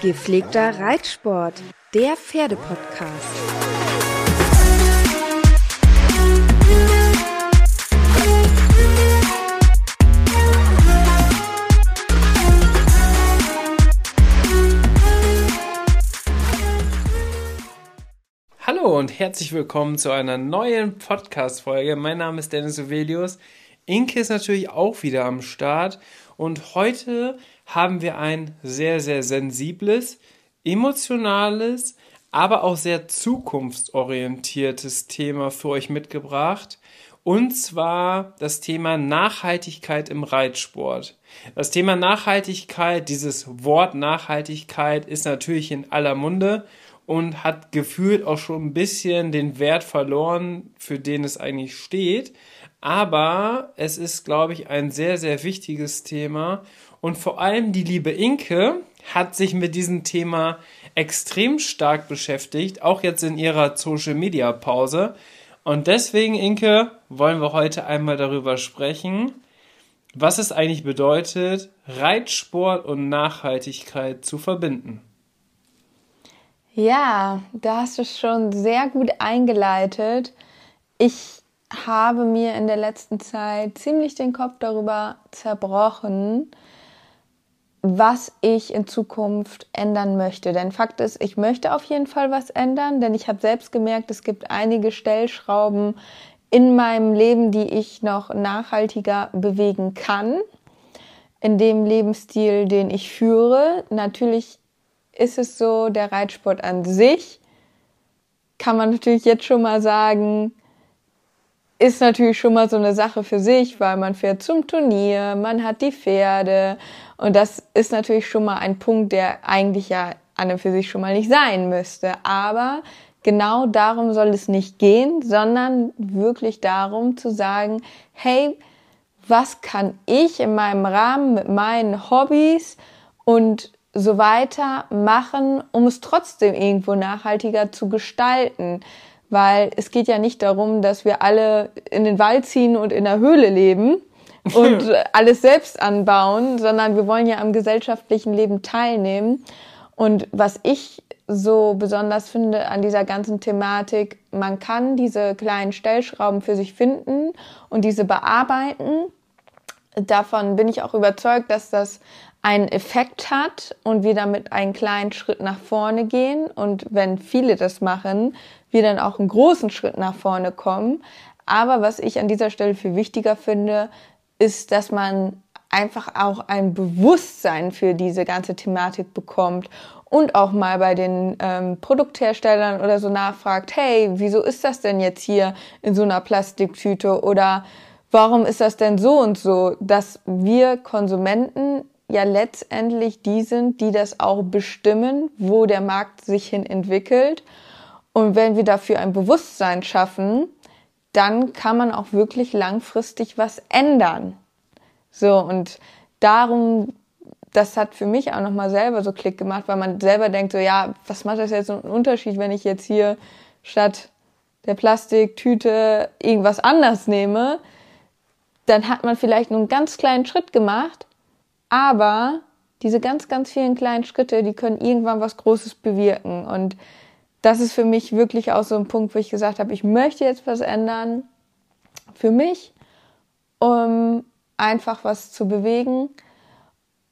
Gepflegter Reitsport, der Pferdepodcast. Hallo und herzlich willkommen zu einer neuen Podcast-Folge. Mein Name ist Dennis Ovelius. Inke ist natürlich auch wieder am Start und heute haben wir ein sehr, sehr sensibles, emotionales, aber auch sehr zukunftsorientiertes Thema für euch mitgebracht. Und zwar das Thema Nachhaltigkeit im Reitsport. Das Thema Nachhaltigkeit, dieses Wort Nachhaltigkeit ist natürlich in aller Munde und hat gefühlt auch schon ein bisschen den Wert verloren, für den es eigentlich steht. Aber es ist, glaube ich, ein sehr, sehr wichtiges Thema und vor allem die liebe Inke hat sich mit diesem Thema extrem stark beschäftigt, auch jetzt in ihrer Social Media Pause. Und deswegen, Inke, wollen wir heute einmal darüber sprechen, was es eigentlich bedeutet, Reitsport und Nachhaltigkeit zu verbinden. Ja, da hast du schon sehr gut eingeleitet. Ich habe mir in der letzten Zeit ziemlich den Kopf darüber zerbrochen, was ich in Zukunft ändern möchte. Denn Fakt ist, ich möchte auf jeden Fall was ändern, denn ich habe selbst gemerkt, es gibt einige Stellschrauben in meinem Leben, die ich noch nachhaltiger bewegen kann. In dem Lebensstil, den ich führe. Natürlich ist es so, der Reitsport an sich kann man natürlich jetzt schon mal sagen, ist natürlich schon mal so eine Sache für sich, weil man fährt zum Turnier, man hat die Pferde und das ist natürlich schon mal ein Punkt, der eigentlich ja an und für sich schon mal nicht sein müsste. Aber genau darum soll es nicht gehen, sondern wirklich darum zu sagen, hey, was kann ich in meinem Rahmen mit meinen Hobbys und so weiter machen, um es trotzdem irgendwo nachhaltiger zu gestalten? Weil es geht ja nicht darum, dass wir alle in den Wald ziehen und in der Höhle leben und alles selbst anbauen, sondern wir wollen ja am gesellschaftlichen Leben teilnehmen. Und was ich so besonders finde an dieser ganzen Thematik, man kann diese kleinen Stellschrauben für sich finden und diese bearbeiten. Davon bin ich auch überzeugt, dass das einen Effekt hat und wir damit einen kleinen Schritt nach vorne gehen. Und wenn viele das machen, wir dann auch einen großen Schritt nach vorne kommen. Aber was ich an dieser Stelle viel wichtiger finde, ist, dass man einfach auch ein Bewusstsein für diese ganze Thematik bekommt und auch mal bei den ähm, Produktherstellern oder so nachfragt, hey, wieso ist das denn jetzt hier in so einer Plastiktüte oder warum ist das denn so und so, dass wir Konsumenten ja letztendlich die sind, die das auch bestimmen, wo der Markt sich hin entwickelt. Und wenn wir dafür ein Bewusstsein schaffen, dann kann man auch wirklich langfristig was ändern. So, und darum, das hat für mich auch nochmal selber so Klick gemacht, weil man selber denkt so, ja, was macht das jetzt einen Unterschied, wenn ich jetzt hier statt der Plastiktüte irgendwas anders nehme? Dann hat man vielleicht nur einen ganz kleinen Schritt gemacht, aber diese ganz, ganz vielen kleinen Schritte, die können irgendwann was Großes bewirken. Und das ist für mich wirklich auch so ein Punkt, wo ich gesagt habe, ich möchte jetzt was ändern für mich, um einfach was zu bewegen.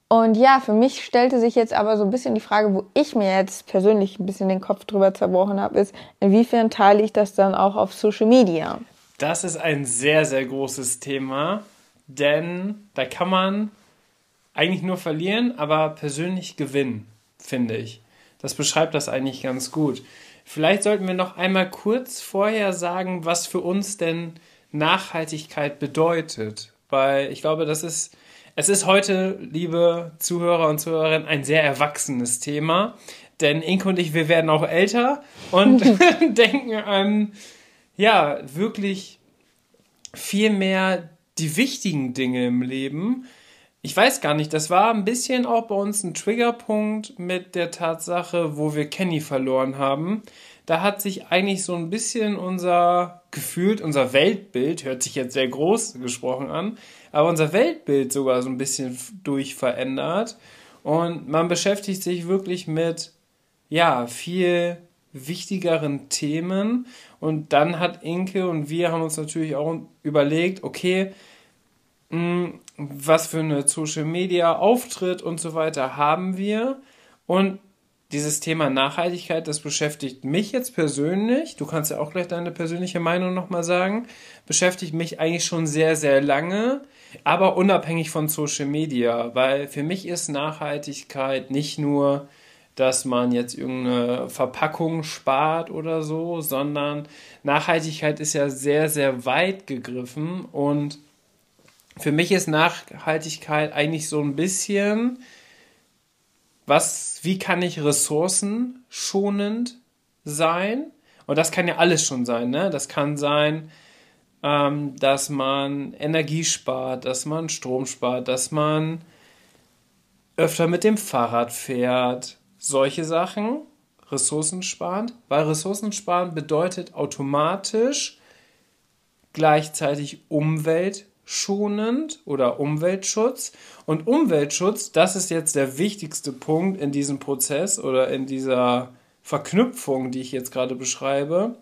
Und ja, für mich stellte sich jetzt aber so ein bisschen die Frage, wo ich mir jetzt persönlich ein bisschen den Kopf drüber zerbrochen habe, ist, inwiefern teile ich das dann auch auf Social Media? Das ist ein sehr, sehr großes Thema, denn da kann man eigentlich nur verlieren, aber persönlich gewinnen, finde ich. Das beschreibt das eigentlich ganz gut. Vielleicht sollten wir noch einmal kurz vorher sagen, was für uns denn Nachhaltigkeit bedeutet. Weil ich glaube, das ist, es ist heute, liebe Zuhörer und Zuhörerinnen, ein sehr erwachsenes Thema. Denn Inke und ich, wir werden auch älter und denken an, ja, wirklich viel mehr die wichtigen Dinge im Leben. Ich weiß gar nicht, das war ein bisschen auch bei uns ein Triggerpunkt mit der Tatsache, wo wir Kenny verloren haben. Da hat sich eigentlich so ein bisschen unser gefühlt, unser Weltbild, hört sich jetzt sehr groß gesprochen an, aber unser Weltbild sogar so ein bisschen durch verändert. Und man beschäftigt sich wirklich mit ja, viel wichtigeren Themen. Und dann hat Inke und wir haben uns natürlich auch überlegt, okay, was für eine Social Media Auftritt und so weiter haben wir. Und dieses Thema Nachhaltigkeit, das beschäftigt mich jetzt persönlich. Du kannst ja auch gleich deine persönliche Meinung nochmal sagen. Beschäftigt mich eigentlich schon sehr, sehr lange, aber unabhängig von Social Media, weil für mich ist Nachhaltigkeit nicht nur dass man jetzt irgendeine Verpackung spart oder so, sondern Nachhaltigkeit ist ja sehr, sehr weit gegriffen und für mich ist Nachhaltigkeit eigentlich so ein bisschen, was, wie kann ich ressourcenschonend sein? Und das kann ja alles schon sein, ne? Das kann sein, ähm, dass man Energie spart, dass man Strom spart, dass man öfter mit dem Fahrrad fährt, solche Sachen ressourcensparend, weil ressourcensparend bedeutet automatisch gleichzeitig umweltschonend oder Umweltschutz. Und Umweltschutz, das ist jetzt der wichtigste Punkt in diesem Prozess oder in dieser Verknüpfung, die ich jetzt gerade beschreibe.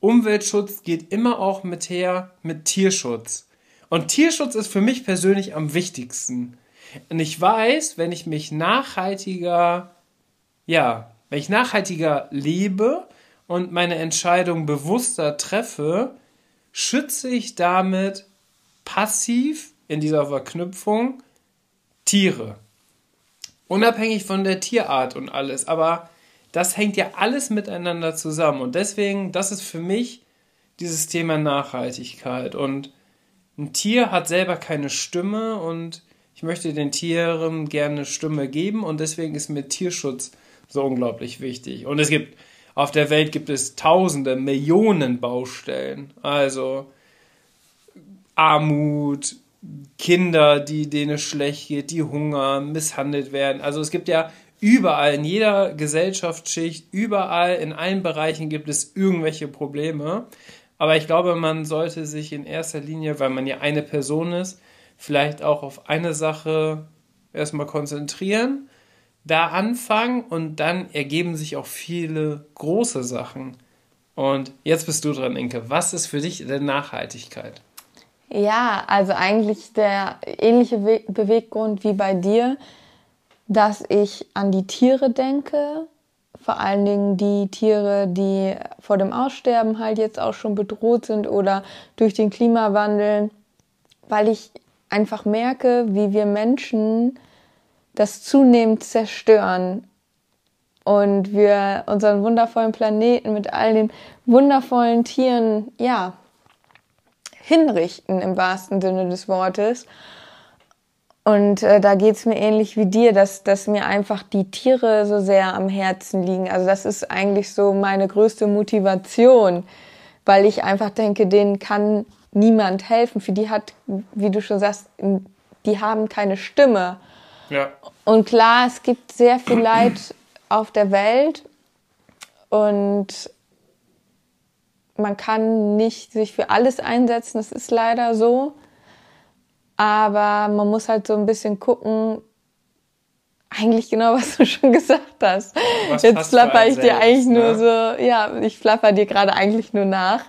Umweltschutz geht immer auch mit her mit Tierschutz. Und Tierschutz ist für mich persönlich am wichtigsten. Und ich weiß, wenn ich mich nachhaltiger ja, wenn ich nachhaltiger lebe und meine Entscheidung bewusster treffe, schütze ich damit passiv in dieser Verknüpfung Tiere. Unabhängig von der Tierart und alles. Aber das hängt ja alles miteinander zusammen. Und deswegen, das ist für mich dieses Thema Nachhaltigkeit. Und ein Tier hat selber keine Stimme und ich möchte den Tieren gerne Stimme geben und deswegen ist mir Tierschutz so unglaublich wichtig. Und es gibt, auf der Welt gibt es tausende, Millionen Baustellen. Also Armut, Kinder, die denen schlecht geht, die hungern, misshandelt werden. Also es gibt ja überall, in jeder Gesellschaftsschicht, überall, in allen Bereichen gibt es irgendwelche Probleme. Aber ich glaube, man sollte sich in erster Linie, weil man ja eine Person ist, vielleicht auch auf eine Sache erstmal konzentrieren da anfangen und dann ergeben sich auch viele große Sachen. Und jetzt bist du dran, Inke. Was ist für dich denn Nachhaltigkeit? Ja, also eigentlich der ähnliche Beweggrund wie bei dir, dass ich an die Tiere denke, vor allen Dingen die Tiere, die vor dem Aussterben halt jetzt auch schon bedroht sind oder durch den Klimawandel, weil ich einfach merke, wie wir Menschen das zunehmend zerstören und wir unseren wundervollen Planeten mit all den wundervollen Tieren, ja, hinrichten im wahrsten Sinne des Wortes. Und äh, da geht's mir ähnlich wie dir, dass, dass mir einfach die Tiere so sehr am Herzen liegen. Also das ist eigentlich so meine größte Motivation, weil ich einfach denke, denen kann niemand helfen. Für die hat, wie du schon sagst, die haben keine Stimme. Ja. Und klar, es gibt sehr viel Leid auf der Welt und man kann nicht sich für alles einsetzen, das ist leider so. Aber man muss halt so ein bisschen gucken, eigentlich genau, was du schon gesagt hast. Was Jetzt flapper ich dir selbst, eigentlich ne? nur so, ja, ich flapper dir gerade eigentlich nur nach.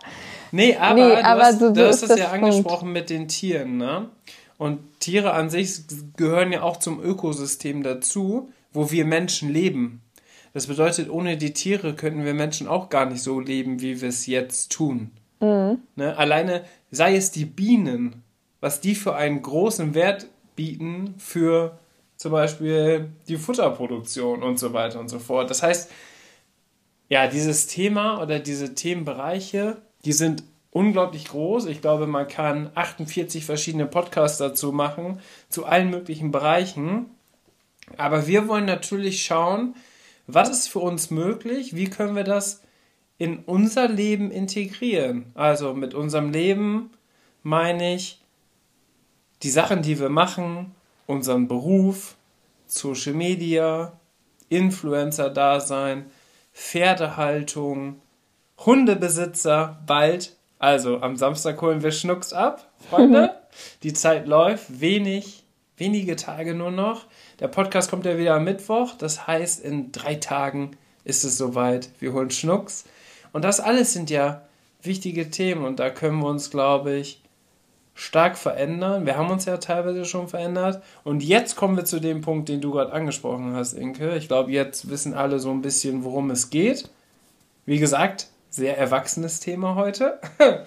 Nee, aber, nee, aber du hast, so, du hast es ja Punkt. angesprochen mit den Tieren, ne? Und Tiere an sich gehören ja auch zum Ökosystem dazu, wo wir Menschen leben. Das bedeutet, ohne die Tiere könnten wir Menschen auch gar nicht so leben, wie wir es jetzt tun. Mhm. Ne? Alleine sei es die Bienen, was die für einen großen Wert bieten für zum Beispiel die Futterproduktion und so weiter und so fort. Das heißt, ja, dieses Thema oder diese Themenbereiche, die sind unglaublich groß. Ich glaube, man kann 48 verschiedene Podcasts dazu machen, zu allen möglichen Bereichen. Aber wir wollen natürlich schauen, was ist für uns möglich, wie können wir das in unser Leben integrieren. Also mit unserem Leben meine ich die Sachen, die wir machen, unseren Beruf, Social Media, Influencer-Dasein, Pferdehaltung, Hundebesitzer, bald. Also am Samstag holen wir Schnucks ab, Freunde. Die Zeit läuft, wenig, wenige Tage nur noch. Der Podcast kommt ja wieder am Mittwoch, das heißt, in drei Tagen ist es soweit. Wir holen Schnucks. Und das alles sind ja wichtige Themen und da können wir uns, glaube ich, stark verändern. Wir haben uns ja teilweise schon verändert. Und jetzt kommen wir zu dem Punkt, den du gerade angesprochen hast, Inke. Ich glaube, jetzt wissen alle so ein bisschen, worum es geht. Wie gesagt, sehr erwachsenes Thema heute.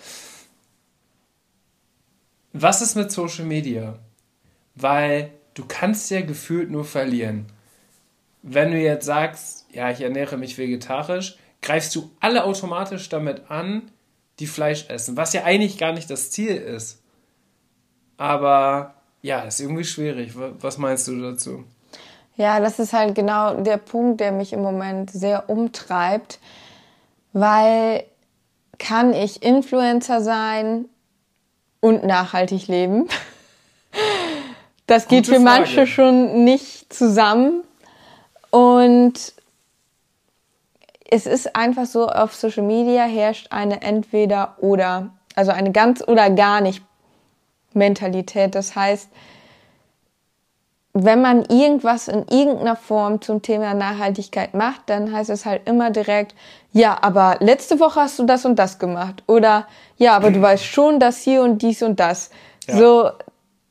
Was ist mit Social Media? Weil du kannst ja gefühlt nur verlieren. Wenn du jetzt sagst, ja, ich ernähre mich vegetarisch, greifst du alle automatisch damit an, die Fleisch essen, was ja eigentlich gar nicht das Ziel ist. Aber ja, ist irgendwie schwierig. Was meinst du dazu? Ja, das ist halt genau der Punkt, der mich im Moment sehr umtreibt, weil kann ich Influencer sein und nachhaltig leben? Das Gute geht für Frage. manche schon nicht zusammen. Und es ist einfach so, auf Social Media herrscht eine entweder oder, also eine ganz oder gar nicht Mentalität. Das heißt, wenn man irgendwas in irgendeiner Form zum Thema Nachhaltigkeit macht, dann heißt es halt immer direkt, ja, aber letzte Woche hast du das und das gemacht. Oder ja, aber du weißt schon, dass hier und dies und das. Ja. So,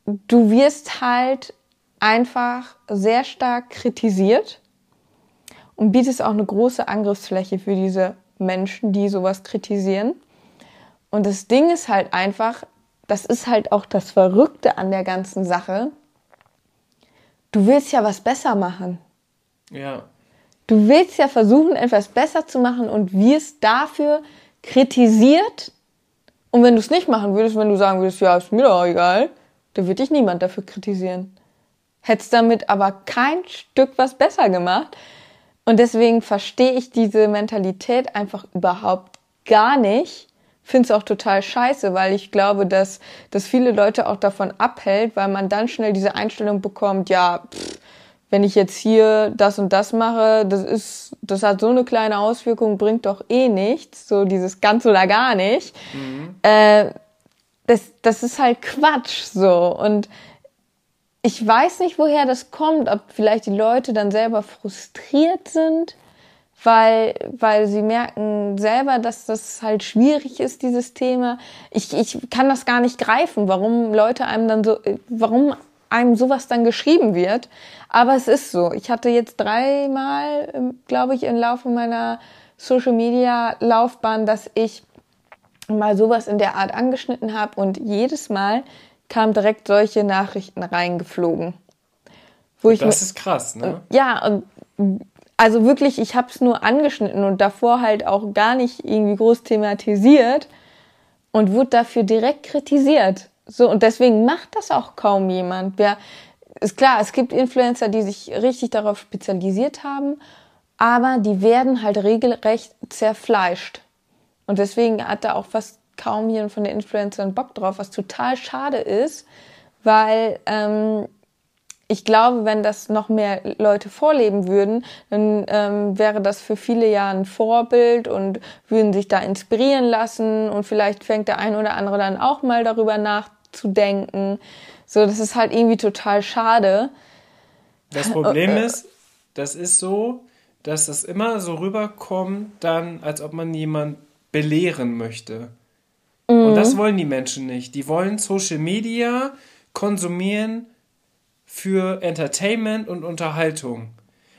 du wirst halt einfach sehr stark kritisiert und bietest auch eine große Angriffsfläche für diese Menschen, die sowas kritisieren. Und das Ding ist halt einfach, das ist halt auch das Verrückte an der ganzen Sache. Du willst ja was besser machen. Ja. Du willst ja versuchen, etwas besser zu machen und wirst dafür kritisiert. Und wenn du es nicht machen würdest, wenn du sagen würdest, ja, ist mir doch egal, dann wird dich niemand dafür kritisieren. Hättest damit aber kein Stück was besser gemacht. Und deswegen verstehe ich diese Mentalität einfach überhaupt gar nicht finde es auch total scheiße, weil ich glaube, dass, dass viele Leute auch davon abhält, weil man dann schnell diese Einstellung bekommt, ja, pff, wenn ich jetzt hier das und das mache, das ist, das hat so eine kleine Auswirkung, bringt doch eh nichts, so dieses ganz oder gar nicht. Mhm. Äh, das, das ist halt Quatsch, so. Und ich weiß nicht, woher das kommt, ob vielleicht die Leute dann selber frustriert sind weil, weil sie merken selber, dass das halt schwierig ist, dieses Thema. Ich, ich kann das gar nicht greifen, warum Leute einem dann so, warum einem sowas dann geschrieben wird. Aber es ist so. Ich hatte jetzt dreimal, ähm, glaube ich, im Laufe meiner Social Media Laufbahn, dass ich mal sowas in der Art angeschnitten habe und jedes Mal kamen direkt solche Nachrichten reingeflogen. Wo das ich ist krass, ne? Ja, und also wirklich, ich habe es nur angeschnitten und davor halt auch gar nicht irgendwie groß thematisiert und wurde dafür direkt kritisiert. So, und deswegen macht das auch kaum jemand. Ja, ist klar, es gibt Influencer, die sich richtig darauf spezialisiert haben, aber die werden halt regelrecht zerfleischt. Und deswegen hat da auch fast kaum jemand von den Influencern Bock drauf, was total schade ist, weil ähm, ich glaube, wenn das noch mehr Leute vorleben würden, dann ähm, wäre das für viele ja ein Vorbild und würden sich da inspirieren lassen und vielleicht fängt der ein oder andere dann auch mal darüber nachzudenken. So, das ist halt irgendwie total schade. Das Problem ist, das ist so, dass das immer so rüberkommt, dann, als ob man jemand belehren möchte. Mhm. Und das wollen die Menschen nicht. Die wollen Social Media konsumieren, für Entertainment und Unterhaltung.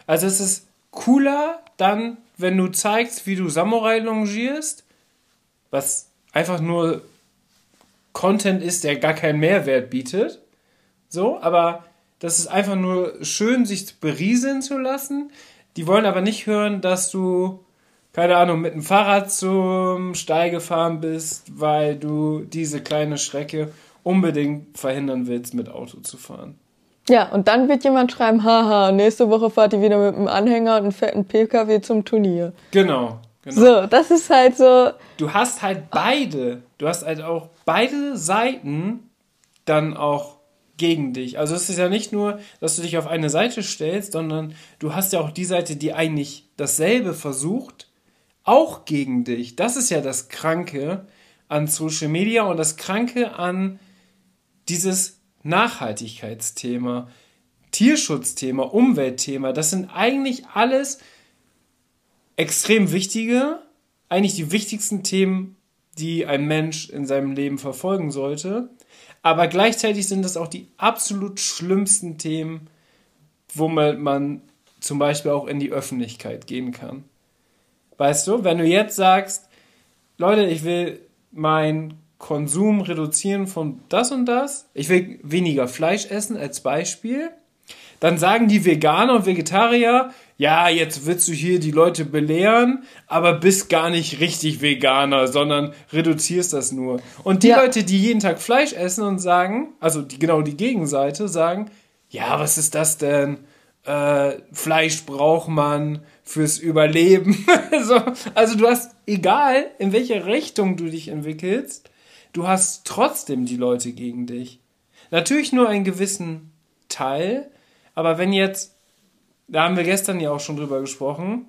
Also es ist cooler dann, wenn du zeigst, wie du Samurai longierst, was einfach nur Content ist, der gar keinen Mehrwert bietet. So, aber das ist einfach nur schön, sich berieseln zu lassen. Die wollen aber nicht hören, dass du, keine Ahnung, mit dem Fahrrad zum Stall gefahren bist, weil du diese kleine Strecke unbedingt verhindern willst, mit Auto zu fahren. Ja, und dann wird jemand schreiben, haha, nächste Woche fahrt ihr wieder mit einem Anhänger und einem fetten PKW zum Turnier. Genau, genau. So, das ist halt so. Du hast halt beide, du hast halt auch beide Seiten dann auch gegen dich. Also es ist ja nicht nur, dass du dich auf eine Seite stellst, sondern du hast ja auch die Seite, die eigentlich dasselbe versucht, auch gegen dich. Das ist ja das Kranke an Social Media und das Kranke an dieses Nachhaltigkeitsthema, Tierschutzthema, Umweltthema. Das sind eigentlich alles extrem wichtige, eigentlich die wichtigsten Themen, die ein Mensch in seinem Leben verfolgen sollte. Aber gleichzeitig sind das auch die absolut schlimmsten Themen, womit man zum Beispiel auch in die Öffentlichkeit gehen kann. Weißt du, wenn du jetzt sagst, Leute, ich will meinen Konsum reduzieren von das und das, ich will weniger Fleisch essen als Beispiel, dann sagen die Veganer und Vegetarier, ja, jetzt willst du hier die Leute belehren, aber bist gar nicht richtig Veganer, sondern reduzierst das nur. Und die ja. Leute, die jeden Tag Fleisch essen und sagen, also die, genau die Gegenseite, sagen, ja, was ist das denn? Äh, Fleisch braucht man fürs Überleben. so, also du hast, egal in welche Richtung du dich entwickelst, du hast trotzdem die Leute gegen dich. Natürlich nur einen gewissen Teil, aber wenn jetzt da haben wir gestern ja auch schon drüber gesprochen,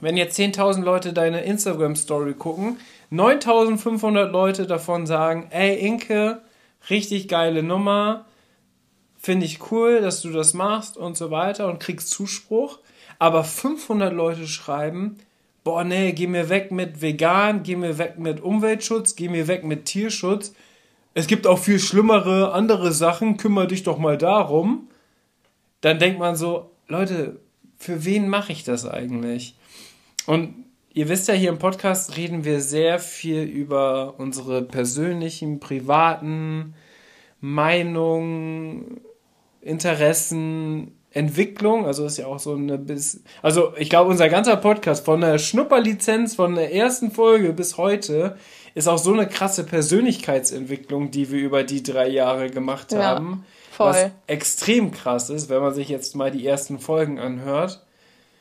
wenn jetzt 10.000 Leute deine Instagram-Story gucken, 9.500 Leute davon sagen, ey Inke, richtig geile Nummer, finde ich cool, dass du das machst und so weiter und kriegst Zuspruch, aber 500 Leute schreiben, boah nee, geh mir weg mit vegan, geh mir weg mit Umweltschutz, geh mir weg mit Tierschutz, es gibt auch viel schlimmere andere Sachen, kümmere dich doch mal darum, dann denkt man so, Leute, für wen mache ich das eigentlich? Und ihr wisst ja, hier im Podcast reden wir sehr viel über unsere persönlichen, privaten Meinungen, Interessen, Entwicklung, also ist ja auch so eine bis, also ich glaube, unser ganzer Podcast von der Schnupperlizenz von der ersten Folge bis heute ist auch so eine krasse Persönlichkeitsentwicklung, die wir über die drei Jahre gemacht ja. haben Voll. Was extrem krass ist, wenn man sich jetzt mal die ersten Folgen anhört.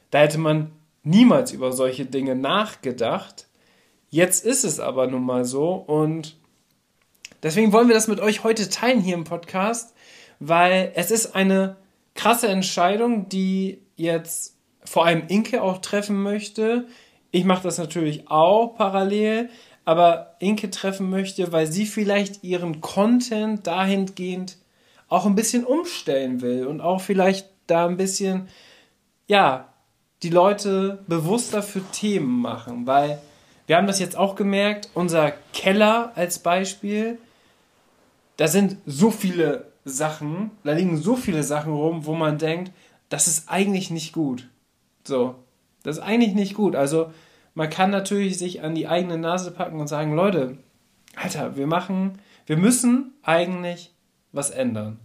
Da hätte man niemals über solche Dinge nachgedacht. Jetzt ist es aber nun mal so und deswegen wollen wir das mit euch heute teilen hier im Podcast, weil es ist eine krasse Entscheidung, die jetzt vor allem Inke auch treffen möchte. Ich mache das natürlich auch parallel, aber Inke treffen möchte, weil sie vielleicht ihren Content dahingehend auch ein bisschen umstellen will und auch vielleicht da ein bisschen, ja, die Leute bewusster für Themen machen, weil wir haben das jetzt auch gemerkt, unser Keller als Beispiel, da sind so viele Sachen, da liegen so viele Sachen rum, wo man denkt, das ist eigentlich nicht gut. So, das ist eigentlich nicht gut. Also man kann natürlich sich an die eigene Nase packen und sagen, Leute, Alter, wir machen, wir müssen eigentlich was ändern.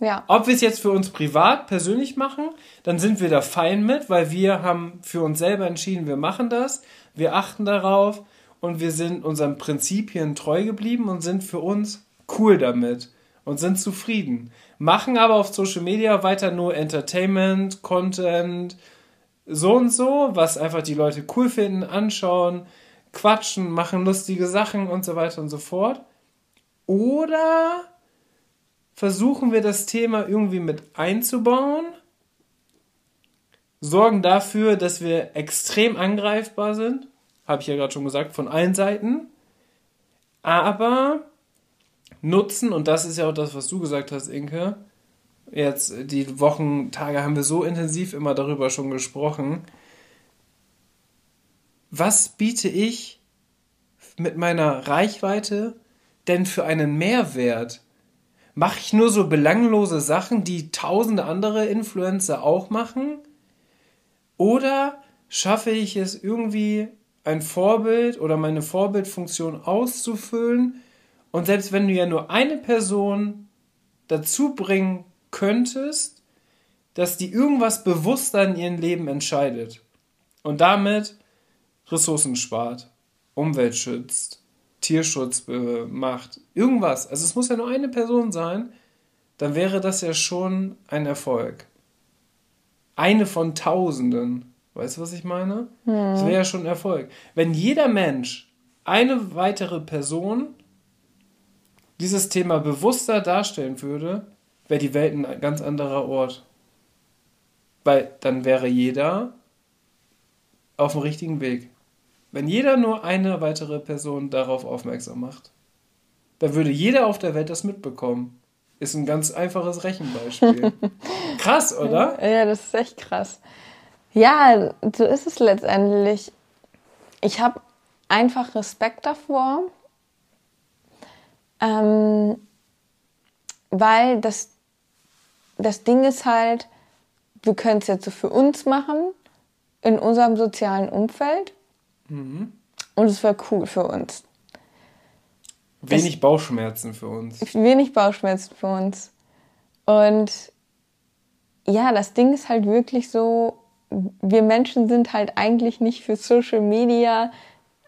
Ja. Ob wir es jetzt für uns privat, persönlich machen, dann sind wir da fein mit, weil wir haben für uns selber entschieden, wir machen das, wir achten darauf und wir sind unseren Prinzipien treu geblieben und sind für uns cool damit und sind zufrieden. Machen aber auf Social Media weiter nur Entertainment, Content, so und so, was einfach die Leute cool finden, anschauen, quatschen, machen lustige Sachen und so weiter und so fort. Oder versuchen wir das Thema irgendwie mit einzubauen, sorgen dafür, dass wir extrem angreifbar sind, habe ich ja gerade schon gesagt, von allen Seiten, aber nutzen, und das ist ja auch das, was du gesagt hast, Inke, jetzt die Wochen, Tage haben wir so intensiv immer darüber schon gesprochen, was biete ich mit meiner Reichweite denn für einen Mehrwert? Mache ich nur so belanglose Sachen, die tausende andere Influencer auch machen? Oder schaffe ich es irgendwie ein Vorbild oder meine Vorbildfunktion auszufüllen? Und selbst wenn du ja nur eine Person dazu bringen könntest, dass die irgendwas bewusster in ihrem Leben entscheidet und damit Ressourcen spart, Umwelt schützt, Tierschutz macht, irgendwas. Also es muss ja nur eine Person sein, dann wäre das ja schon ein Erfolg. Eine von Tausenden. Weißt du, was ich meine? Hm. Das wäre ja schon ein Erfolg. Wenn jeder Mensch eine weitere Person dieses Thema bewusster darstellen würde, wäre die Welt ein ganz anderer Ort. Weil dann wäre jeder auf dem richtigen Weg. Wenn jeder nur eine weitere Person darauf aufmerksam macht, dann würde jeder auf der Welt das mitbekommen. Ist ein ganz einfaches Rechenbeispiel. krass, oder? Ja, das ist echt krass. Ja, so ist es letztendlich. Ich habe einfach Respekt davor, ähm, weil das, das Ding ist halt, wir können es jetzt so für uns machen, in unserem sozialen Umfeld. Mhm. Und es wäre cool für uns. Wenig das, Bauchschmerzen für uns. Wenig Bauchschmerzen für uns. Und ja, das Ding ist halt wirklich so, wir Menschen sind halt eigentlich nicht für Social Media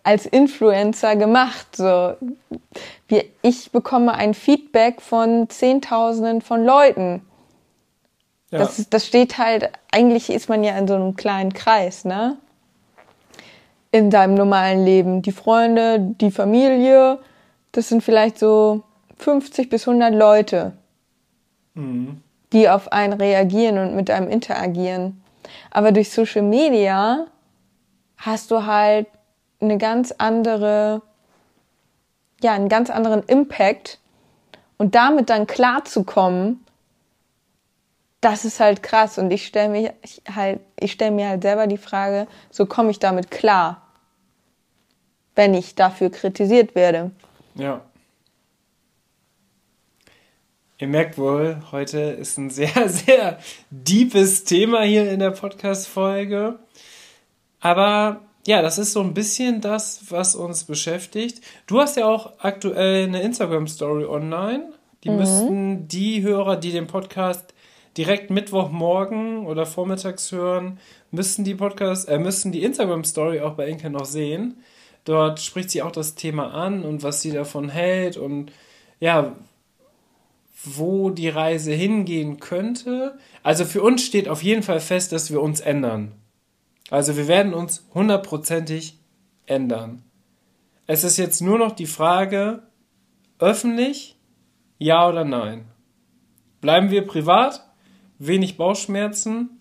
als Influencer gemacht. So, wir, ich bekomme ein Feedback von Zehntausenden von Leuten. Ja. Das, das steht halt, eigentlich ist man ja in so einem kleinen Kreis, ne? In deinem normalen Leben. Die Freunde, die Familie, das sind vielleicht so 50 bis 100 Leute, mhm. die auf einen reagieren und mit einem interagieren. Aber durch Social Media hast du halt eine ganz andere, ja, einen ganz anderen Impact und damit dann klarzukommen, das ist halt krass und ich stelle mich halt, ich stelle mir halt selber die Frage, so komme ich damit klar, wenn ich dafür kritisiert werde. Ja. Ihr merkt wohl, heute ist ein sehr, sehr deepes Thema hier in der Podcast-Folge. Aber ja, das ist so ein bisschen das, was uns beschäftigt. Du hast ja auch aktuell eine Instagram-Story online. Die mhm. müssten die Hörer, die den Podcast direkt Mittwochmorgen oder vormittags hören, müssten die Podcast, äh, müssten die Instagram-Story auch bei Inke noch sehen. Dort spricht sie auch das Thema an und was sie davon hält und ja, wo die Reise hingehen könnte. Also für uns steht auf jeden Fall fest, dass wir uns ändern. Also wir werden uns hundertprozentig ändern. Es ist jetzt nur noch die Frage, öffentlich, ja oder nein. Bleiben wir privat, wenig Bauchschmerzen,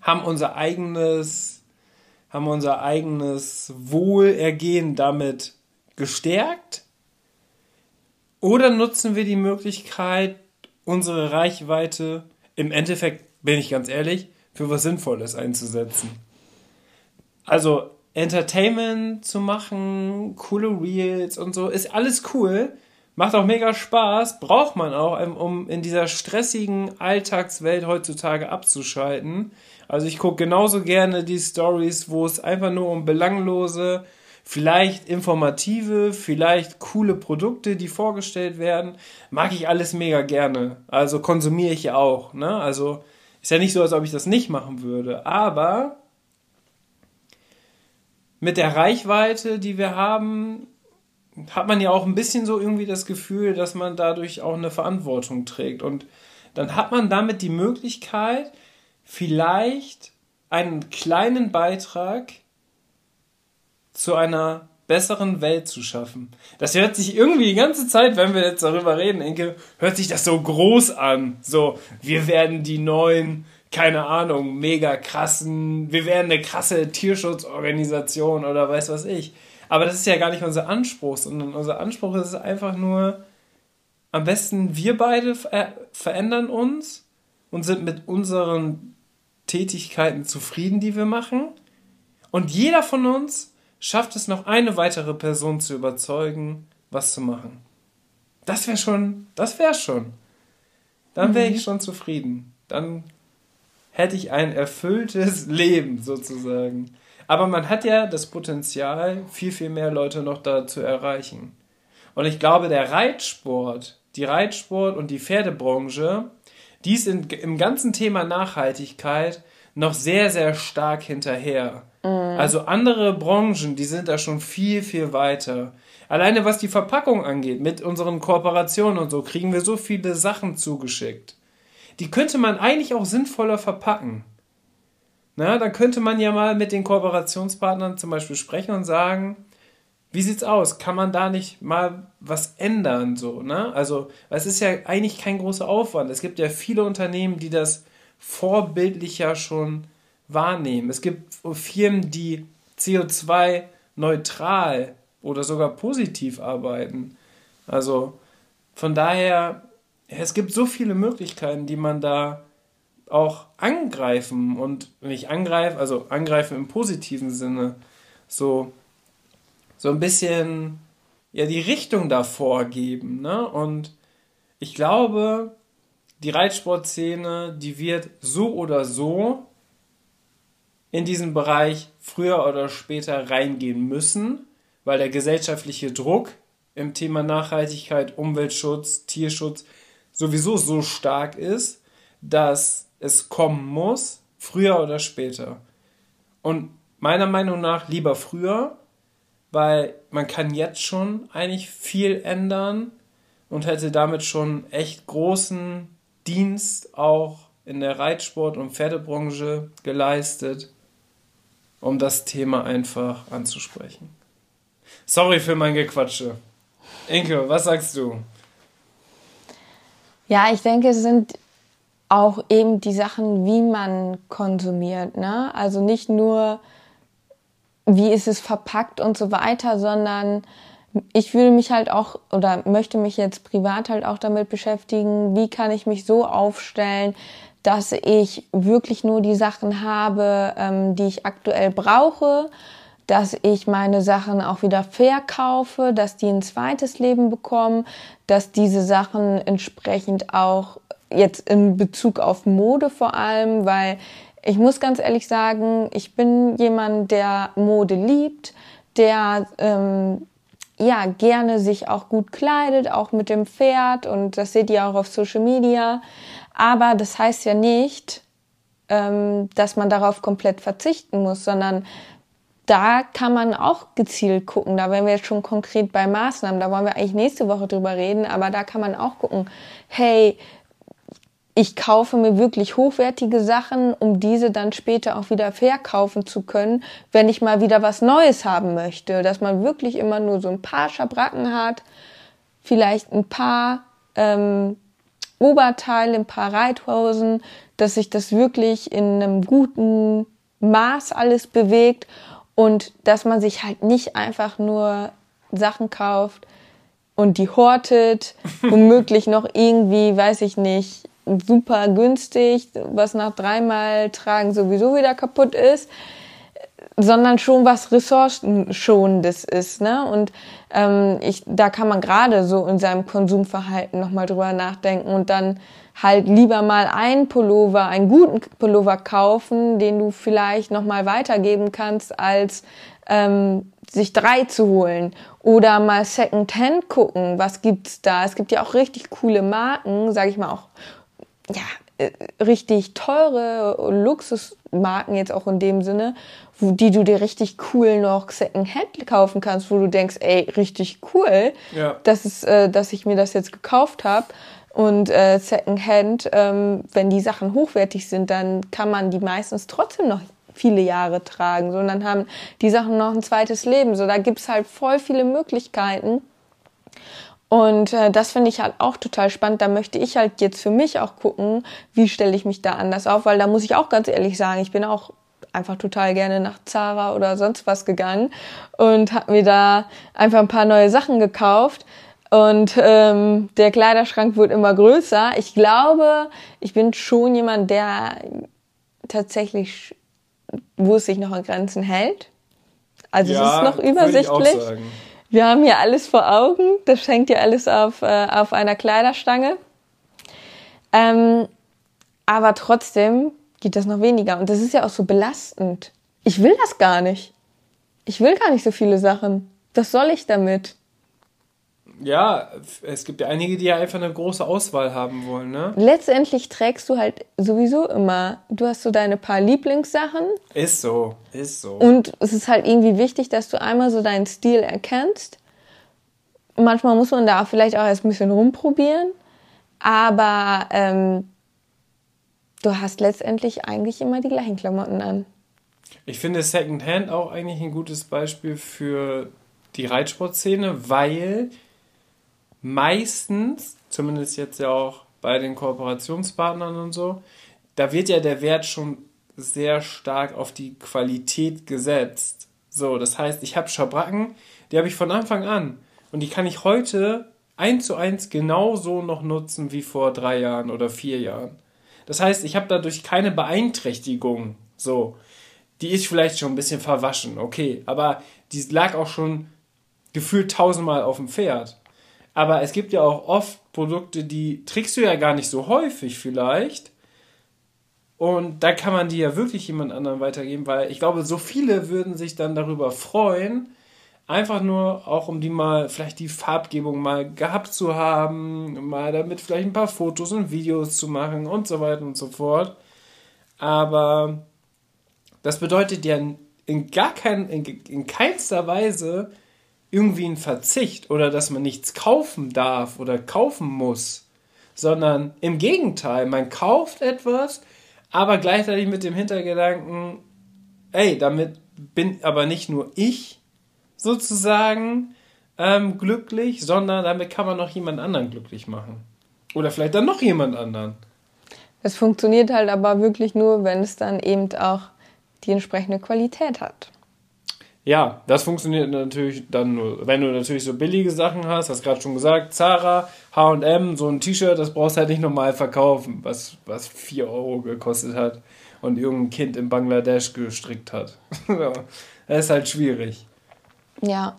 haben unser eigenes haben unser eigenes Wohlergehen damit gestärkt? Oder nutzen wir die Möglichkeit, unsere Reichweite im Endeffekt, bin ich ganz ehrlich, für was Sinnvolles einzusetzen? Also Entertainment zu machen, coole Reels und so, ist alles cool. Macht auch mega Spaß, braucht man auch, um in dieser stressigen Alltagswelt heutzutage abzuschalten. Also ich gucke genauso gerne die Stories, wo es einfach nur um belanglose, vielleicht informative, vielleicht coole Produkte, die vorgestellt werden, mag ich alles mega gerne. Also konsumiere ich ja auch. Ne? Also ist ja nicht so, als ob ich das nicht machen würde. Aber mit der Reichweite, die wir haben, hat man ja auch ein bisschen so irgendwie das Gefühl, dass man dadurch auch eine Verantwortung trägt. Und dann hat man damit die Möglichkeit, vielleicht einen kleinen Beitrag zu einer besseren Welt zu schaffen. Das hört sich irgendwie die ganze Zeit, wenn wir jetzt darüber reden, Inke, hört sich das so groß an. So, wir werden die neuen, keine Ahnung, mega krassen, wir werden eine krasse Tierschutzorganisation oder weiß was ich. Aber das ist ja gar nicht unser Anspruch, sondern unser Anspruch ist einfach nur, am besten wir beide verändern uns und sind mit unseren Tätigkeiten zufrieden, die wir machen. Und jeder von uns schafft es noch eine weitere Person zu überzeugen, was zu machen. Das wäre schon, das wäre schon. Dann wäre ich mhm. schon zufrieden. Dann hätte ich ein erfülltes Leben sozusagen. Aber man hat ja das Potenzial, viel, viel mehr Leute noch da zu erreichen. Und ich glaube, der Reitsport, die Reitsport und die Pferdebranche die ist in, im ganzen Thema Nachhaltigkeit noch sehr, sehr stark hinterher. Mhm. Also andere Branchen, die sind da schon viel, viel weiter. Alleine was die Verpackung angeht, mit unseren Kooperationen und so, kriegen wir so viele Sachen zugeschickt. Die könnte man eigentlich auch sinnvoller verpacken. Na, dann könnte man ja mal mit den Kooperationspartnern zum Beispiel sprechen und sagen, wie sieht's aus? Kann man da nicht mal was ändern, so, ne? Also, es ist ja eigentlich kein großer Aufwand. Es gibt ja viele Unternehmen, die das vorbildlich ja schon wahrnehmen. Es gibt Firmen, die CO2-neutral oder sogar positiv arbeiten. Also, von daher, es gibt so viele Möglichkeiten, die man da auch angreifen und nicht angreifen, also angreifen im positiven Sinne, so so ein bisschen ja die Richtung da vorgeben. Ne? Und ich glaube, die Reitsportszene, die wird so oder so in diesen Bereich früher oder später reingehen müssen, weil der gesellschaftliche Druck im Thema Nachhaltigkeit, Umweltschutz, Tierschutz sowieso so stark ist, dass es kommen muss, früher oder später. Und meiner Meinung nach lieber früher, weil man kann jetzt schon eigentlich viel ändern und hätte damit schon echt großen Dienst auch in der Reitsport- und Pferdebranche geleistet, um das Thema einfach anzusprechen. Sorry für mein Gequatsche. Inke, was sagst du? Ja, ich denke, es sind auch eben die Sachen, wie man konsumiert. Ne? Also nicht nur wie ist es verpackt und so weiter, sondern ich will mich halt auch oder möchte mich jetzt privat halt auch damit beschäftigen, wie kann ich mich so aufstellen, dass ich wirklich nur die Sachen habe, ähm, die ich aktuell brauche, dass ich meine Sachen auch wieder verkaufe, dass die ein zweites Leben bekommen, dass diese Sachen entsprechend auch jetzt in Bezug auf Mode vor allem, weil ich muss ganz ehrlich sagen, ich bin jemand, der Mode liebt, der ähm, ja gerne sich auch gut kleidet, auch mit dem Pferd und das seht ihr auch auf Social Media. Aber das heißt ja nicht, ähm, dass man darauf komplett verzichten muss, sondern da kann man auch gezielt gucken. Da wären wir jetzt schon konkret bei Maßnahmen. Da wollen wir eigentlich nächste Woche drüber reden. Aber da kann man auch gucken, hey, ich kaufe mir wirklich hochwertige Sachen, um diese dann später auch wieder verkaufen zu können, wenn ich mal wieder was Neues haben möchte. Dass man wirklich immer nur so ein paar Schabracken hat, vielleicht ein paar ähm, Oberteile, ein paar Reithosen, dass sich das wirklich in einem guten Maß alles bewegt und dass man sich halt nicht einfach nur Sachen kauft und die hortet, womöglich noch irgendwie, weiß ich nicht, super günstig, was nach dreimal Tragen sowieso wieder kaputt ist, sondern schon was ressourcenschonendes ist. Ne? Und ähm, ich, da kann man gerade so in seinem Konsumverhalten nochmal drüber nachdenken und dann halt lieber mal einen Pullover, einen guten Pullover kaufen, den du vielleicht nochmal weitergeben kannst, als ähm, sich drei zu holen oder mal Secondhand gucken, was gibt's da? Es gibt ja auch richtig coole Marken, sage ich mal auch ja, äh, richtig teure Luxusmarken jetzt auch in dem Sinne, wo, die du dir richtig cool noch Secondhand kaufen kannst, wo du denkst, ey, richtig cool, ja. dass, es, äh, dass ich mir das jetzt gekauft habe. Und äh, Secondhand, ähm, wenn die Sachen hochwertig sind, dann kann man die meistens trotzdem noch viele Jahre tragen. So, und dann haben die Sachen noch ein zweites Leben. So, da gibt's halt voll viele Möglichkeiten. Und äh, das finde ich halt auch total spannend. Da möchte ich halt jetzt für mich auch gucken, wie stelle ich mich da anders auf, weil da muss ich auch ganz ehrlich sagen, ich bin auch einfach total gerne nach Zara oder sonst was gegangen und habe mir da einfach ein paar neue Sachen gekauft. Und ähm, der Kleiderschrank wird immer größer. Ich glaube, ich bin schon jemand, der tatsächlich, wo es sich noch an Grenzen hält. Also ja, es ist noch übersichtlich. Wir haben hier alles vor Augen. Das schenkt ja alles auf, äh, auf einer Kleiderstange. Ähm, aber trotzdem geht das noch weniger. Und das ist ja auch so belastend. Ich will das gar nicht. Ich will gar nicht so viele Sachen. Was soll ich damit? Ja, es gibt ja einige, die ja einfach eine große Auswahl haben wollen, ne? Letztendlich trägst du halt sowieso immer, du hast so deine paar Lieblingssachen. Ist so, ist so. Und es ist halt irgendwie wichtig, dass du einmal so deinen Stil erkennst. Manchmal muss man da vielleicht auch erst ein bisschen rumprobieren. Aber ähm, du hast letztendlich eigentlich immer die gleichen Klamotten an. Ich finde Secondhand auch eigentlich ein gutes Beispiel für die Reitsportszene, weil meistens, zumindest jetzt ja auch bei den Kooperationspartnern und so, da wird ja der Wert schon sehr stark auf die Qualität gesetzt. So, das heißt, ich habe Schabracken, die habe ich von Anfang an und die kann ich heute eins zu eins genauso noch nutzen wie vor drei Jahren oder vier Jahren. Das heißt, ich habe dadurch keine Beeinträchtigung. So, die ist vielleicht schon ein bisschen verwaschen, okay, aber die lag auch schon gefühlt tausendmal auf dem Pferd. Aber es gibt ja auch oft Produkte, die trägst du ja gar nicht so häufig vielleicht. Und da kann man die ja wirklich jemand anderen weitergeben, weil ich glaube, so viele würden sich dann darüber freuen, einfach nur auch um die mal, vielleicht die Farbgebung mal gehabt zu haben, mal damit vielleicht ein paar Fotos und Videos zu machen und so weiter und so fort. Aber das bedeutet ja in gar kein, in, in keinster Weise, irgendwie ein Verzicht oder dass man nichts kaufen darf oder kaufen muss, sondern im Gegenteil, man kauft etwas, aber gleichzeitig mit dem Hintergedanken, ey, damit bin aber nicht nur ich sozusagen ähm, glücklich, sondern damit kann man noch jemand anderen glücklich machen. Oder vielleicht dann noch jemand anderen. Es funktioniert halt aber wirklich nur, wenn es dann eben auch die entsprechende Qualität hat. Ja, das funktioniert natürlich dann nur, wenn du natürlich so billige Sachen hast, hast gerade schon gesagt, Zara, H&M, so ein T-Shirt, das brauchst du halt nicht normal verkaufen, was, was 4 Euro gekostet hat und irgendein Kind in Bangladesch gestrickt hat. das ist halt schwierig. Ja,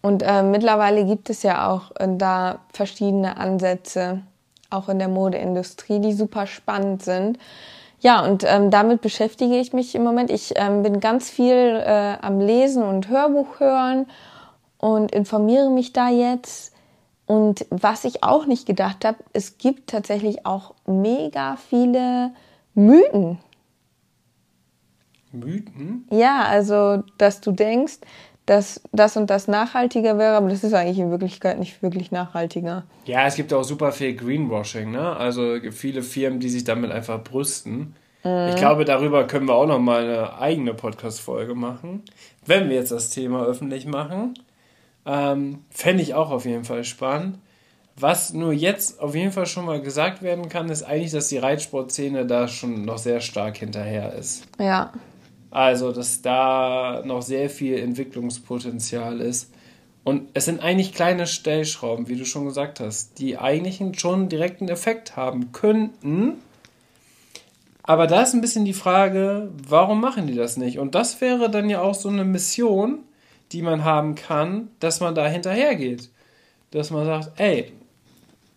und äh, mittlerweile gibt es ja auch äh, da verschiedene Ansätze, auch in der Modeindustrie, die super spannend sind. Ja, und ähm, damit beschäftige ich mich im Moment. Ich ähm, bin ganz viel äh, am Lesen und Hörbuch hören und informiere mich da jetzt. Und was ich auch nicht gedacht habe, es gibt tatsächlich auch mega viele Mythen. Mythen? Ja, also, dass du denkst, dass das und das nachhaltiger wäre, aber das ist eigentlich in Wirklichkeit nicht wirklich nachhaltiger. Ja, es gibt auch super viel Greenwashing, ne? Also viele Firmen, die sich damit einfach brüsten. Mhm. Ich glaube, darüber können wir auch noch mal eine eigene Podcast-Folge machen, wenn wir jetzt das Thema öffentlich machen. Ähm, Fände ich auch auf jeden Fall spannend. Was nur jetzt auf jeden Fall schon mal gesagt werden kann, ist eigentlich, dass die Reitsportszene da schon noch sehr stark hinterher ist. Ja. Also, dass da noch sehr viel Entwicklungspotenzial ist. Und es sind eigentlich kleine Stellschrauben, wie du schon gesagt hast, die eigentlich schon einen direkten Effekt haben könnten. Aber da ist ein bisschen die Frage, warum machen die das nicht? Und das wäre dann ja auch so eine Mission, die man haben kann, dass man da hinterhergeht. Dass man sagt, ey,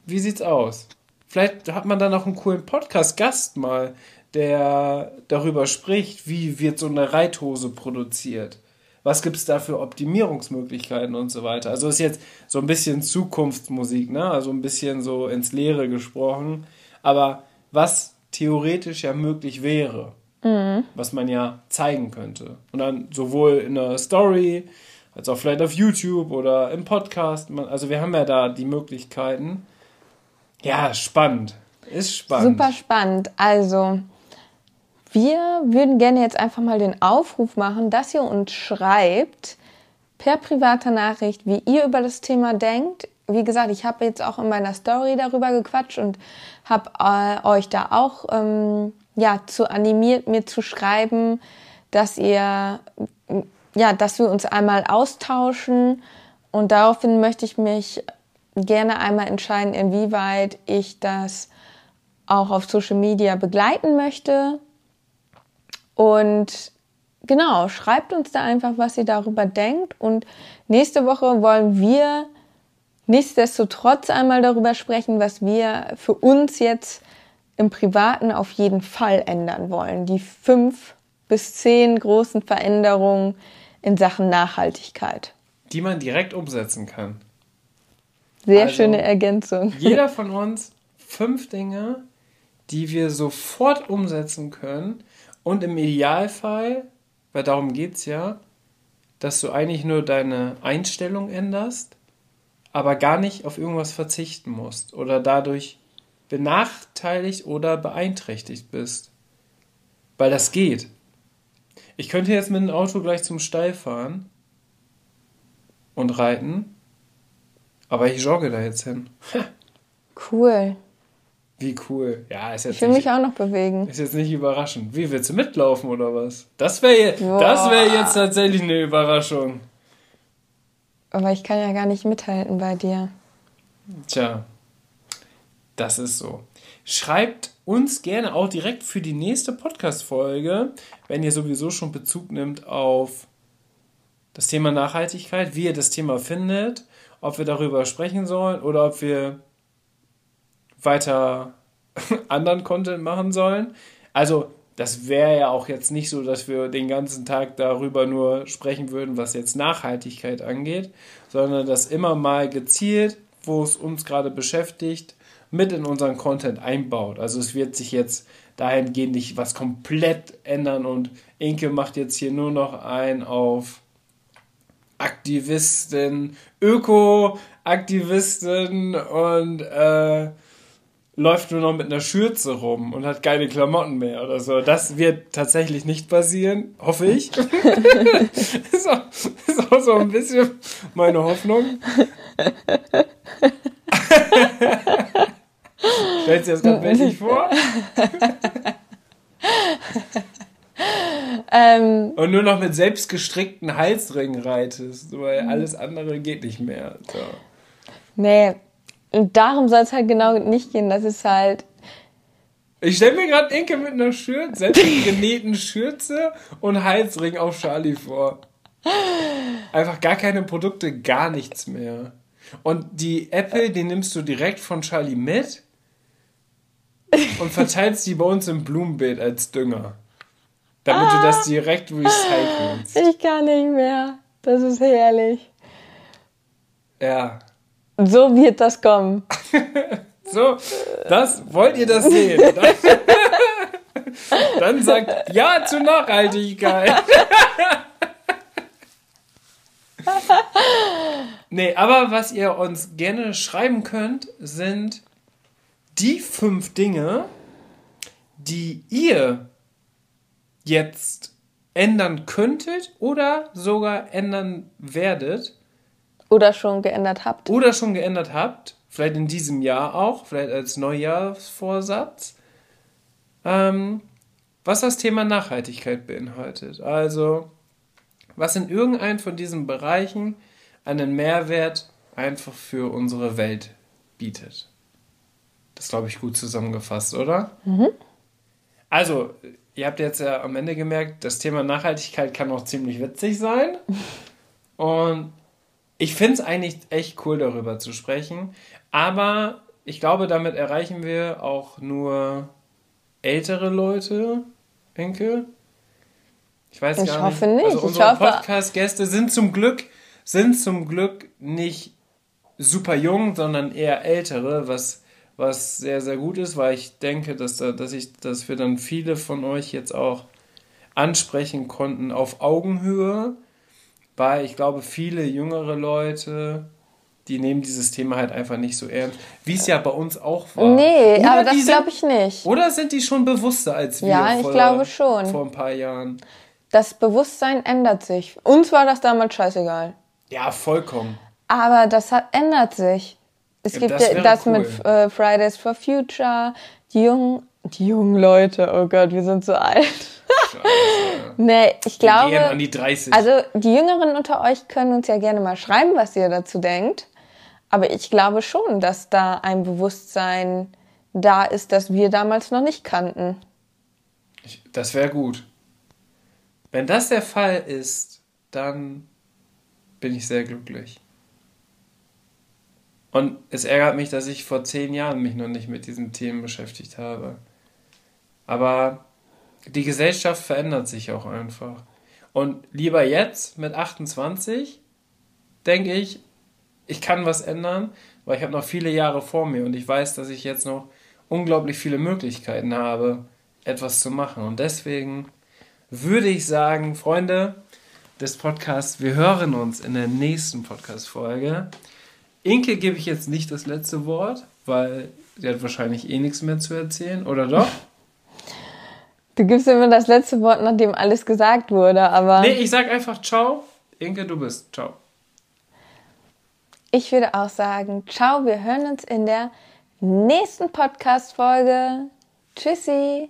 wie sieht's aus? Vielleicht hat man dann auch einen coolen Podcast-Gast mal, der darüber spricht, wie wird so eine Reithose produziert. Was gibt es da für Optimierungsmöglichkeiten und so weiter. Also ist jetzt so ein bisschen Zukunftsmusik, ne? Also ein bisschen so ins Leere gesprochen. Aber was theoretisch ja möglich wäre, mhm. was man ja zeigen könnte. Und dann sowohl in der Story, als auch vielleicht auf YouTube oder im Podcast. Also wir haben ja da die Möglichkeiten. Ja, spannend. Ist spannend. Super spannend. Also, wir würden gerne jetzt einfach mal den Aufruf machen, dass ihr uns schreibt per privater Nachricht, wie ihr über das Thema denkt. Wie gesagt, ich habe jetzt auch in meiner Story darüber gequatscht und habe äh, euch da auch ähm, ja zu animiert, mir zu schreiben, dass ihr ja, dass wir uns einmal austauschen und daraufhin möchte ich mich gerne einmal entscheiden, inwieweit ich das auch auf Social Media begleiten möchte und genau, schreibt uns da einfach, was ihr darüber denkt. Und nächste Woche wollen wir nichtsdestotrotz einmal darüber sprechen, was wir für uns jetzt im Privaten auf jeden Fall ändern wollen. Die fünf bis zehn großen Veränderungen in Sachen Nachhaltigkeit. Die man direkt umsetzen kann. Sehr also, schöne Ergänzung. Jeder von uns fünf Dinge, die wir sofort umsetzen können und im Idealfall, weil darum geht es ja, dass du eigentlich nur deine Einstellung änderst, aber gar nicht auf irgendwas verzichten musst oder dadurch benachteiligt oder beeinträchtigt bist. Weil das geht. Ich könnte jetzt mit dem Auto gleich zum Stall fahren und reiten, aber ich jogge da jetzt hin. cool. Wie cool. Ja, ist jetzt ich will nicht, mich auch noch bewegen. Ist jetzt nicht überraschend. Wie, willst du mitlaufen oder was? Das wäre wär jetzt tatsächlich eine Überraschung. Aber ich kann ja gar nicht mithalten bei dir. Tja, das ist so. Schreibt uns gerne auch direkt für die nächste Podcast-Folge, wenn ihr sowieso schon Bezug nimmt auf das Thema Nachhaltigkeit, wie ihr das Thema findet, ob wir darüber sprechen sollen oder ob wir weiter anderen Content machen sollen. Also, das wäre ja auch jetzt nicht so, dass wir den ganzen Tag darüber nur sprechen würden, was jetzt Nachhaltigkeit angeht, sondern das immer mal gezielt, wo es uns gerade beschäftigt, mit in unseren Content einbaut. Also es wird sich jetzt dahingehend nicht was komplett ändern und Inke macht jetzt hier nur noch ein auf Aktivistin, Öko-Aktivistin und äh, läuft nur noch mit einer Schürze rum und hat keine Klamotten mehr oder so. Das wird tatsächlich nicht passieren, hoffe ich. ist, auch, ist auch so ein bisschen meine Hoffnung. Stellst du dir das gerade bildlich vor? ähm, und nur noch mit selbstgestrickten Halsringen reitest, weil alles andere geht nicht mehr. So. Nee, und darum soll es halt genau nicht gehen. Das ist halt. Ich stelle mir gerade Inke mit einer Schürze, selbstgenähten Schürze und Halsring auf Charlie vor. Einfach gar keine Produkte, gar nichts mehr. Und die Apple, die nimmst du direkt von Charlie mit und verteilst die bei uns im Blumenbeet als Dünger. Damit ah, du das direkt recycelst. Ich kann nicht mehr. Das ist herrlich. Ja. So wird das kommen. so, das wollt ihr das sehen? Dann, sagt ja zur Nachhaltigkeit. nee, aber was ihr uns gerne schreiben könnt, sind die fünf Dinge, die ihr jetzt ändern könntet oder sogar ändern werdet, oder schon geändert habt. Oder schon geändert habt. Vielleicht in diesem Jahr auch, vielleicht als Neujahrsvorsatz. Ähm, was das Thema Nachhaltigkeit beinhaltet. Also, was in irgendeinem von diesen Bereichen einen Mehrwert einfach für unsere Welt bietet. Das glaube ich gut zusammengefasst, oder? Mhm. Also, ihr habt jetzt ja am Ende gemerkt, das Thema Nachhaltigkeit kann auch ziemlich witzig sein. Und ich finde es eigentlich echt cool, darüber zu sprechen. Aber ich glaube, damit erreichen wir auch nur ältere Leute, Enkel. Ich weiß ich gar hoffe nicht. Also unsere Podcast-Gäste sind zum Glück sind zum Glück nicht super jung, sondern eher ältere, was, was sehr, sehr gut ist, weil ich denke, dass, da, dass, ich, dass wir dann viele von euch jetzt auch ansprechen konnten auf Augenhöhe weil ich glaube, viele jüngere Leute, die nehmen dieses Thema halt einfach nicht so ernst, wie es ja bei uns auch war. Nee, oder aber das glaube ich nicht. Oder sind die schon bewusster als wir? Ja, ich vor, glaube schon. Vor ein paar Jahren. Das Bewusstsein ändert sich. Uns war das damals scheißegal. Ja, vollkommen. Aber das hat, ändert sich. Es ja, gibt das, ja, das cool. mit äh, Fridays for Future, die jungen, die jungen Leute, oh Gott, wir sind so alt. Nee, ich glaube. Wir gehen an die 30. Also die Jüngeren unter euch können uns ja gerne mal schreiben, was ihr dazu denkt. Aber ich glaube schon, dass da ein Bewusstsein da ist, das wir damals noch nicht kannten. Ich, das wäre gut. Wenn das der Fall ist, dann bin ich sehr glücklich. Und es ärgert mich, dass ich vor zehn Jahren mich noch nicht mit diesen Themen beschäftigt habe. Aber die Gesellschaft verändert sich auch einfach. Und lieber jetzt mit 28, denke ich, ich kann was ändern, weil ich habe noch viele Jahre vor mir und ich weiß, dass ich jetzt noch unglaublich viele Möglichkeiten habe, etwas zu machen. Und deswegen würde ich sagen, Freunde des Podcasts, wir hören uns in der nächsten Podcast-Folge. Inke gebe ich jetzt nicht das letzte Wort, weil sie hat wahrscheinlich eh nichts mehr zu erzählen, oder doch? Du gibst immer das letzte Wort, nachdem alles gesagt wurde, aber. Nee, ich sag einfach Ciao. Inke, du bist. Ciao. Ich würde auch sagen, ciao, wir hören uns in der nächsten Podcast-Folge. Tschüssi.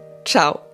Ciao.